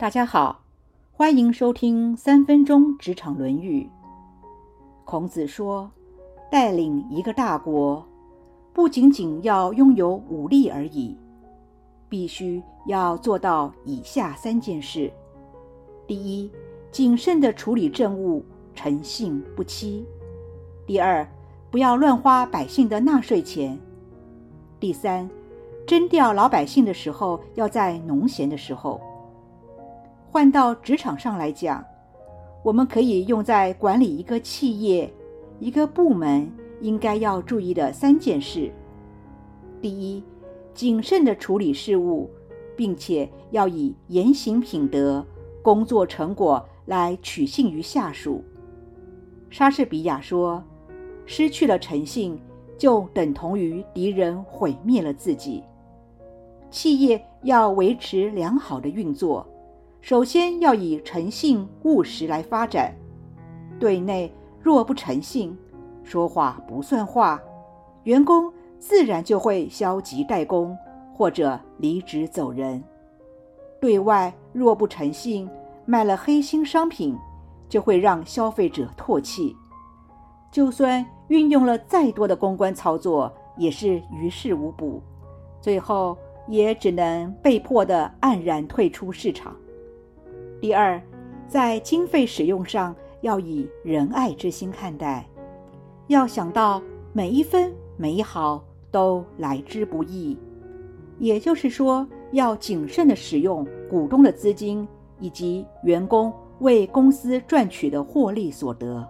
大家好，欢迎收听三分钟职场《论语》。孔子说，带领一个大国，不仅仅要拥有武力而已，必须要做到以下三件事：第一，谨慎地处理政务，诚信不欺；第二，不要乱花百姓的纳税钱；第三，征调老百姓的时候，要在农闲的时候。换到职场上来讲，我们可以用在管理一个企业、一个部门应该要注意的三件事：第一，谨慎的处理事务，并且要以言行品德、工作成果来取信于下属。莎士比亚说：“失去了诚信，就等同于敌人毁灭了自己。”企业要维持良好的运作。首先要以诚信务实来发展，对内若不诚信，说话不算话，员工自然就会消极怠工或者离职走人；对外若不诚信，卖了黑心商品，就会让消费者唾弃。就算运用了再多的公关操作，也是于事无补，最后也只能被迫的黯然退出市场。第二，在经费使用上要以仁爱之心看待，要想到每一分每一毫都来之不易，也就是说，要谨慎的使用股东的资金以及员工为公司赚取的获利所得，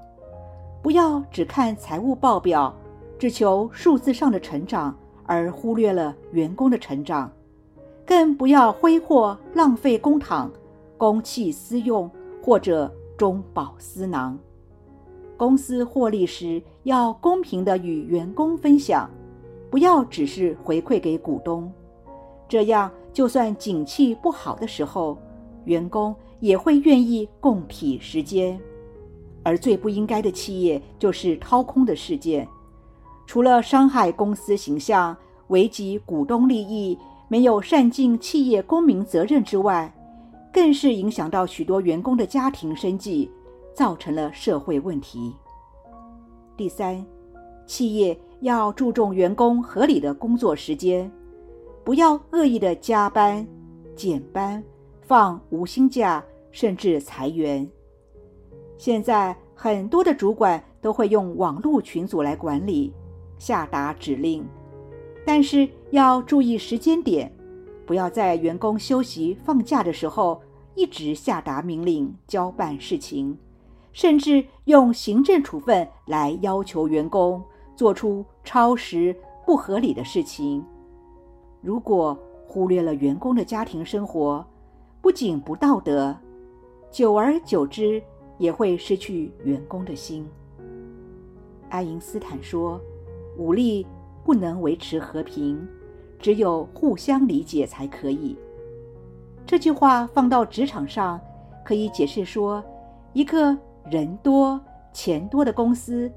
不要只看财务报表，只求数字上的成长，而忽略了员工的成长，更不要挥霍浪费公帑。公器私用或者中饱私囊，公司获利时要公平的与员工分享，不要只是回馈给股东。这样，就算景气不好的时候，员工也会愿意共体时间。而最不应该的企业就是掏空的事件，除了伤害公司形象、危及股东利益、没有善尽企业公民责任之外。更是影响到许多员工的家庭生计，造成了社会问题。第三，企业要注重员工合理的工作时间，不要恶意的加班、减班、放无薪假，甚至裁员。现在很多的主管都会用网络群组来管理、下达指令，但是要注意时间点。不要在员工休息放假的时候一直下达命令、交办事情，甚至用行政处分来要求员工做出超时、不合理的事情。如果忽略了员工的家庭生活，不仅不道德，久而久之也会失去员工的心。爱因斯坦说：“武力不能维持和平。”只有互相理解才可以。这句话放到职场上，可以解释说，一个人多钱多的公司，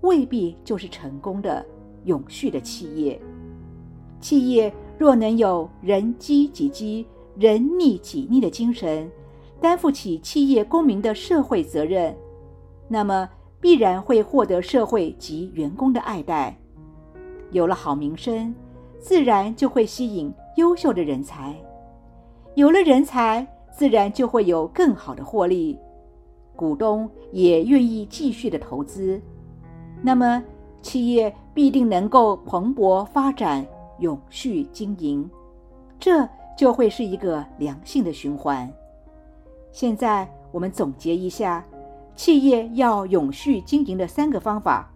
未必就是成功的、永续的企业。企业若能有人机己机、人逆己逆的精神，担负起企业公民的社会责任，那么必然会获得社会及员工的爱戴，有了好名声。自然就会吸引优秀的人才，有了人才，自然就会有更好的获利，股东也愿意继续的投资，那么企业必定能够蓬勃发展、永续经营，这就会是一个良性的循环。现在我们总结一下，企业要永续经营的三个方法：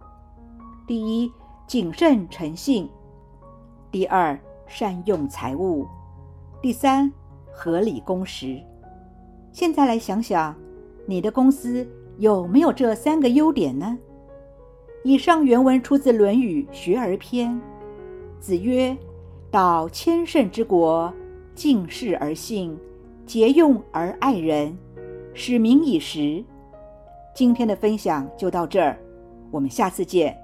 第一，谨慎诚信。第二，善用财物；第三，合理工时。现在来想想，你的公司有没有这三个优点呢？以上原文出自《论语·学而篇》。子曰：“道千乘之国，敬事而信，节用而爱人，使民以时。”今天的分享就到这儿，我们下次见。